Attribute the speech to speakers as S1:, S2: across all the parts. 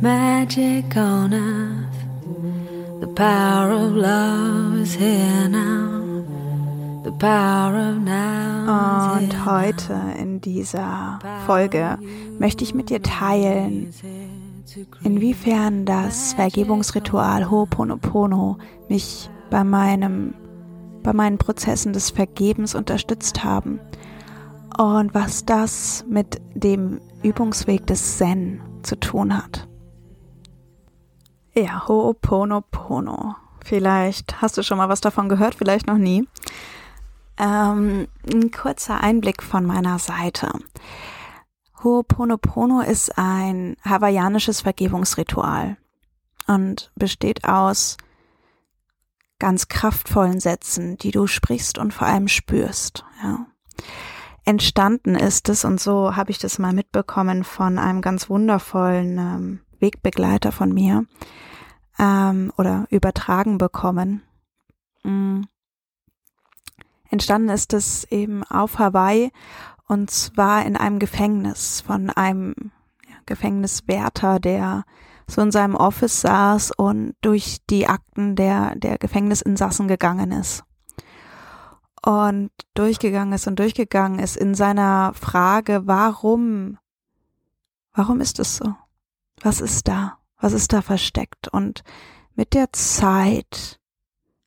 S1: magic on earth. The power of love is here now. The power of now.
S2: Und heute in dieser Folge möchte ich mit dir teilen, inwiefern das Vergebungsritual Ho'oponopono mich bei meinem bei meinen Prozessen des Vergebens unterstützt haben und was das mit dem Übungsweg des Zen zu tun hat. Ja, Ho'oponopono. Vielleicht hast du schon mal was davon gehört, vielleicht noch nie. Ähm, ein kurzer Einblick von meiner Seite. Ho'oponopono ist ein hawaiianisches Vergebungsritual und besteht aus ganz kraftvollen Sätzen, die du sprichst und vor allem spürst. Ja. Entstanden ist es, und so habe ich das mal mitbekommen von einem ganz wundervollen ähm, Wegbegleiter von mir ähm, oder übertragen bekommen. Mhm. Entstanden ist es eben auf Hawaii und zwar in einem Gefängnis von einem ja, Gefängniswärter, der so in seinem Office saß und durch die Akten der, der Gefängnisinsassen gegangen ist. Und durchgegangen ist und durchgegangen ist in seiner Frage, warum, warum ist es so? Was ist da? Was ist da versteckt? Und mit der Zeit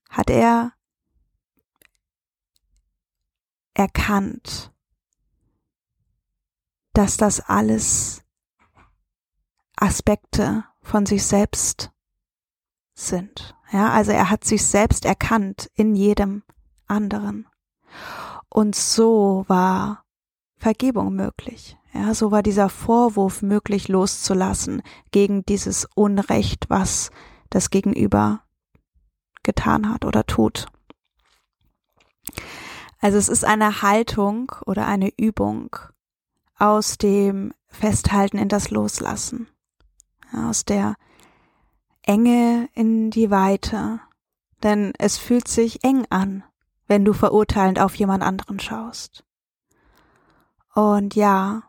S2: hat er erkannt, dass das alles Aspekte von sich selbst sind. Ja, also er hat sich selbst erkannt in jedem anderen. Und so war Vergebung möglich. Ja, so war dieser Vorwurf möglich loszulassen gegen dieses Unrecht, was das Gegenüber getan hat oder tut. Also es ist eine Haltung oder eine Übung aus dem Festhalten in das Loslassen, aus der Enge in die Weite, denn es fühlt sich eng an, wenn du verurteilend auf jemand anderen schaust. Und ja,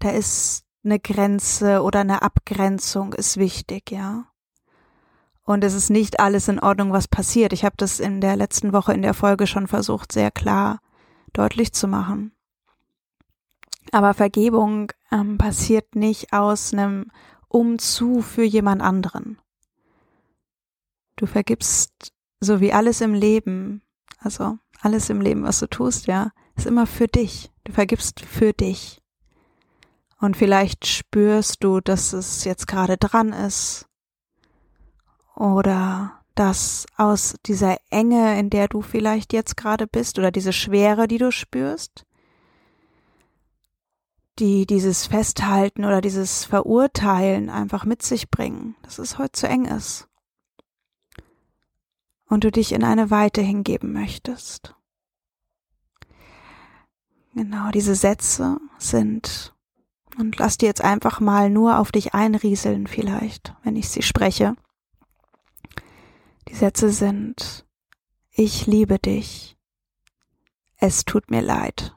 S2: da ist eine Grenze oder eine Abgrenzung ist wichtig, ja. Und es ist nicht alles in Ordnung, was passiert. Ich habe das in der letzten Woche in der Folge schon versucht, sehr klar deutlich zu machen. Aber Vergebung ähm, passiert nicht aus einem Umzu für jemand anderen. Du vergibst so wie alles im Leben, also alles im Leben, was du tust, ja, ist immer für dich. Du vergibst für dich. Und vielleicht spürst du, dass es jetzt gerade dran ist. Oder dass aus dieser Enge, in der du vielleicht jetzt gerade bist, oder diese Schwere, die du spürst, die dieses Festhalten oder dieses Verurteilen einfach mit sich bringen, dass es heute zu eng ist und du dich in eine Weite hingeben möchtest. Genau, diese Sätze sind, und lass die jetzt einfach mal nur auf dich einrieseln vielleicht, wenn ich sie spreche. Die Sätze sind, ich liebe dich, es tut mir leid,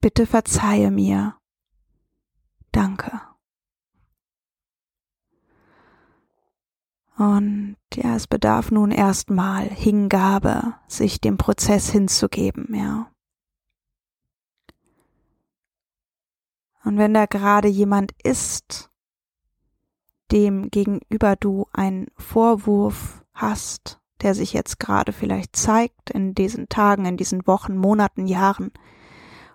S2: bitte verzeihe mir, danke. Und ja, es bedarf nun erstmal Hingabe, sich dem Prozess hinzugeben, ja. Und wenn da gerade jemand ist, dem gegenüber du einen Vorwurf hast, der sich jetzt gerade vielleicht zeigt in diesen Tagen, in diesen Wochen, Monaten, Jahren,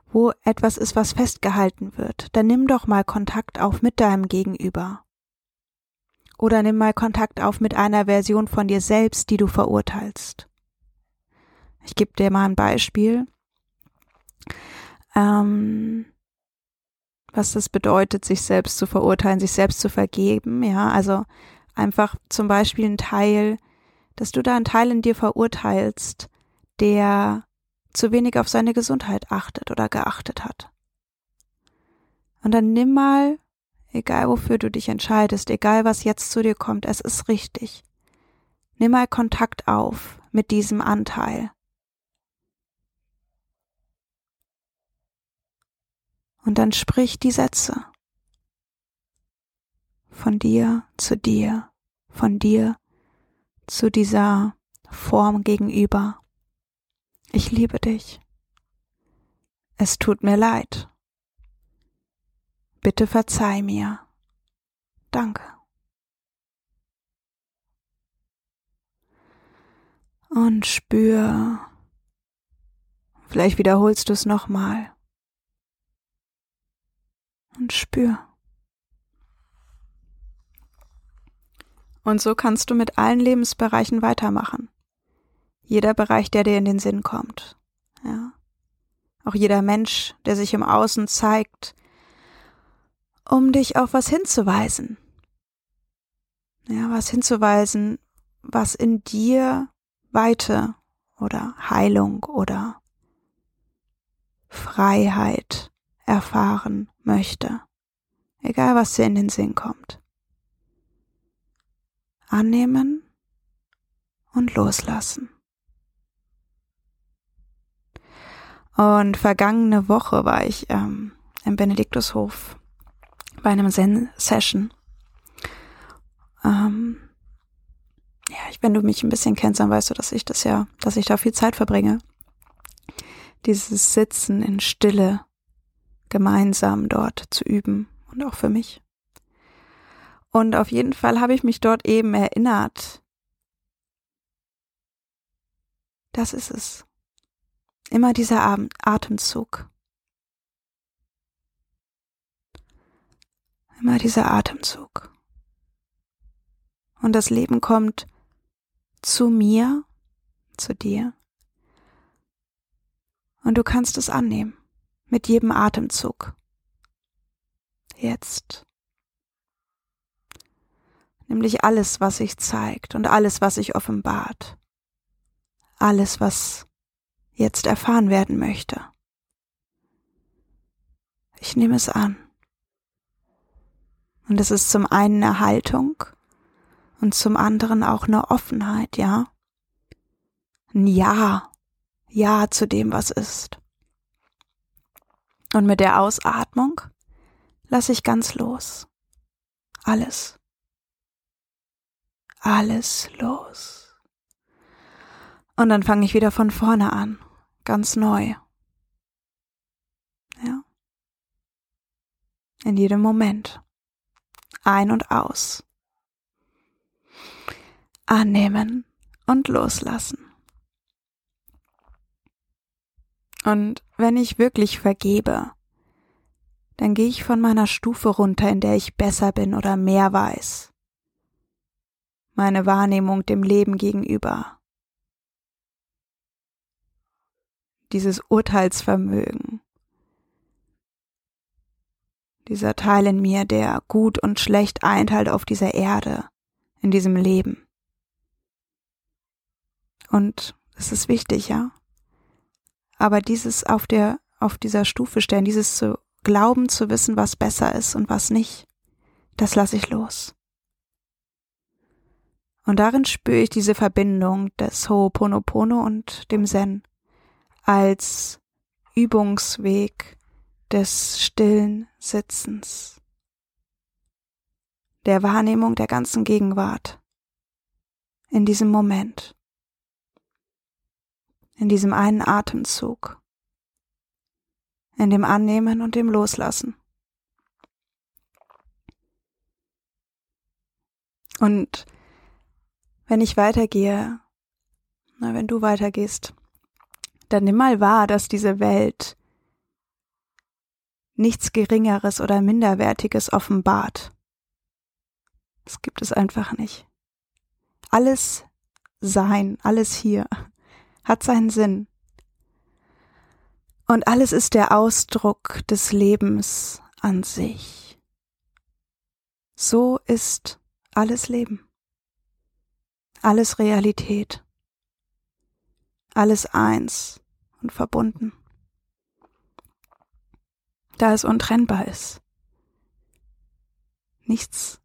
S2: wo etwas ist, was festgehalten wird, dann nimm doch mal Kontakt auf mit deinem Gegenüber oder nimm mal Kontakt auf mit einer Version von dir selbst, die du verurteilst. Ich gebe dir mal ein Beispiel. Ähm, was das bedeutet, sich selbst zu verurteilen, sich selbst zu vergeben, ja, also einfach zum Beispiel ein Teil, dass du da einen Teil in dir verurteilst, der zu wenig auf seine Gesundheit achtet oder geachtet hat. Und dann nimm mal, egal wofür du dich entscheidest, egal was jetzt zu dir kommt, es ist richtig. Nimm mal Kontakt auf mit diesem Anteil. Und dann sprich die Sätze. Von dir zu dir, von dir zu dieser Form gegenüber. Ich liebe dich. Es tut mir leid. Bitte verzeih mir. Danke. Und spür. Vielleicht wiederholst du es nochmal. Und spür. Und so kannst du mit allen Lebensbereichen weitermachen. Jeder Bereich, der dir in den Sinn kommt. Ja. Auch jeder Mensch, der sich im Außen zeigt, um dich auf was hinzuweisen. Ja, was hinzuweisen, was in dir Weite oder Heilung oder Freiheit erfahren möchte. Egal, was dir in den Sinn kommt. Annehmen und loslassen. Und vergangene Woche war ich ähm, im Benediktushof bei einem Zen-Session. Ähm, ja, wenn du mich ein bisschen kennst, dann weißt du, dass ich das ja, dass ich da viel Zeit verbringe. Dieses Sitzen in Stille gemeinsam dort zu üben und auch für mich. Und auf jeden Fall habe ich mich dort eben erinnert. Das ist es. Immer dieser Atemzug. Immer dieser Atemzug. Und das Leben kommt zu mir, zu dir. Und du kannst es annehmen mit jedem Atemzug. Jetzt. Nämlich alles, was sich zeigt und alles, was sich offenbart. Alles, was jetzt erfahren werden möchte. Ich nehme es an. Und es ist zum einen eine Haltung und zum anderen auch eine Offenheit, ja? Ein Ja, Ja zu dem, was ist. Und mit der Ausatmung lasse ich ganz los. Alles. Alles los. Und dann fange ich wieder von vorne an ganz neu. Ja. In jedem Moment. Ein und aus. Annehmen und loslassen. Und wenn ich wirklich vergebe, dann gehe ich von meiner Stufe runter, in der ich besser bin oder mehr weiß. Meine Wahrnehmung dem Leben gegenüber dieses Urteilsvermögen. Dieser Teil in mir, der gut und schlecht einteilt auf dieser Erde, in diesem Leben. Und es ist wichtig, ja. Aber dieses auf der, auf dieser Stufe stellen, dieses zu glauben, zu wissen, was besser ist und was nicht, das lasse ich los. Und darin spüre ich diese Verbindung des Ho'oponopono und dem Zen als Übungsweg des stillen Sitzens, der Wahrnehmung der ganzen Gegenwart in diesem Moment, in diesem einen Atemzug, in dem Annehmen und dem Loslassen. Und wenn ich weitergehe, na, wenn du weitergehst, dann nimm mal wahr, dass diese Welt nichts Geringeres oder Minderwertiges offenbart. Das gibt es einfach nicht. Alles Sein, alles hier hat seinen Sinn. Und alles ist der Ausdruck des Lebens an sich. So ist alles Leben, alles Realität, alles eins und verbunden, da es untrennbar ist, nichts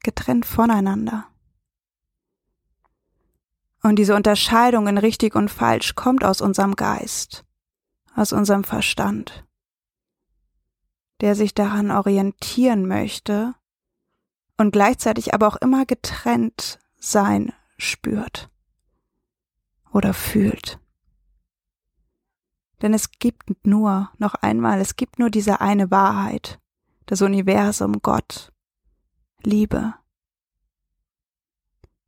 S2: getrennt voneinander. Und diese Unterscheidung in richtig und falsch kommt aus unserem Geist, aus unserem Verstand, der sich daran orientieren möchte und gleichzeitig aber auch immer getrennt sein spürt oder fühlt. Denn es gibt nur, noch einmal, es gibt nur diese eine Wahrheit, das Universum, Gott, Liebe.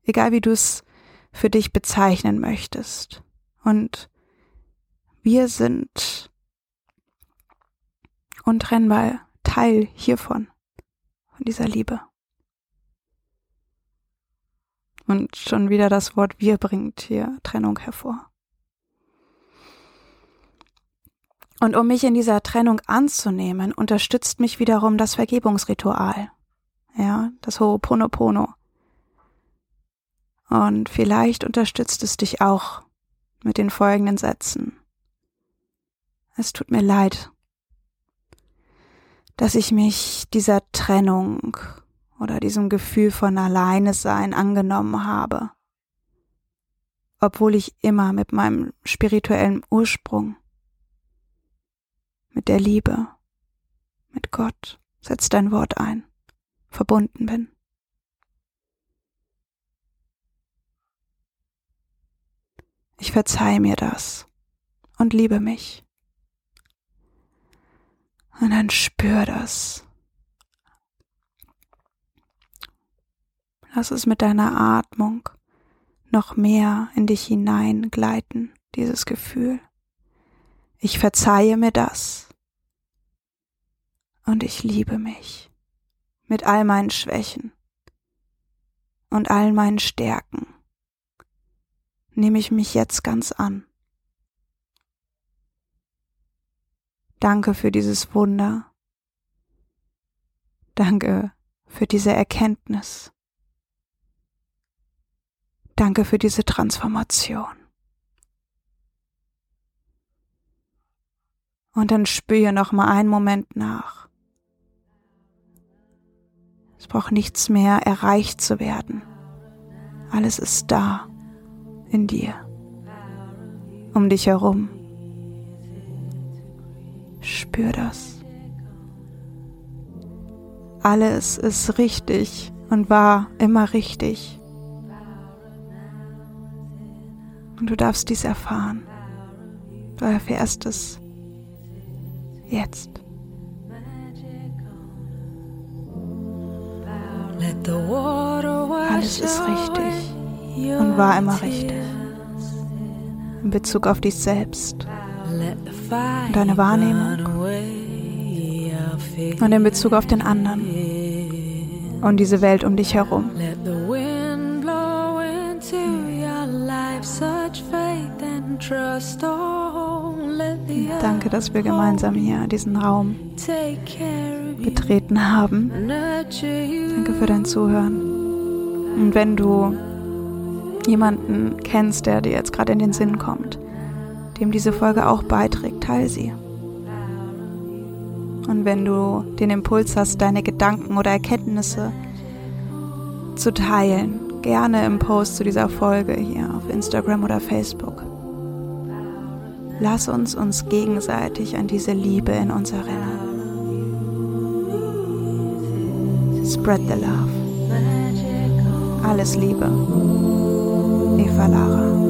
S2: Egal wie du es für dich bezeichnen möchtest. Und wir sind untrennbar Teil hiervon, von dieser Liebe. Und schon wieder das Wort wir bringt hier Trennung hervor. Und um mich in dieser Trennung anzunehmen, unterstützt mich wiederum das Vergebungsritual. Ja, das Ho'oponopono. Und vielleicht unterstützt es dich auch mit den folgenden Sätzen. Es tut mir leid, dass ich mich dieser Trennung oder diesem Gefühl von Alleine sein angenommen habe, obwohl ich immer mit meinem spirituellen Ursprung, mit der Liebe, mit Gott, setz dein Wort ein, verbunden bin. Ich verzeihe mir das und liebe mich. Und dann spür das. Lass es mit deiner Atmung noch mehr in dich hineingleiten, dieses Gefühl. Ich verzeihe mir das. Und ich liebe mich mit all meinen Schwächen und all meinen Stärken nehme ich mich jetzt ganz an. Danke für dieses Wunder. Danke für diese Erkenntnis. Danke für diese Transformation. Und dann spüre noch mal einen Moment nach. Es braucht nichts mehr erreicht zu werden. Alles ist da in dir, um dich herum. Spür das. Alles ist richtig und war immer richtig. Und du darfst dies erfahren. Du erfährst es jetzt. Alles ist richtig und war immer richtig. In Bezug auf dich selbst, deine Wahrnehmung und in Bezug auf den anderen und diese Welt um dich herum. Danke, dass wir gemeinsam hier diesen Raum betreten haben. Danke für dein Zuhören. Und wenn du jemanden kennst, der dir jetzt gerade in den Sinn kommt, dem diese Folge auch beiträgt, teile sie. Und wenn du den Impuls hast, deine Gedanken oder Erkenntnisse zu teilen, gerne im Post zu dieser Folge hier auf Instagram oder Facebook. Lass uns uns gegenseitig an diese Liebe in uns erinnern. Spread the love. Alles Liebe. et Valara.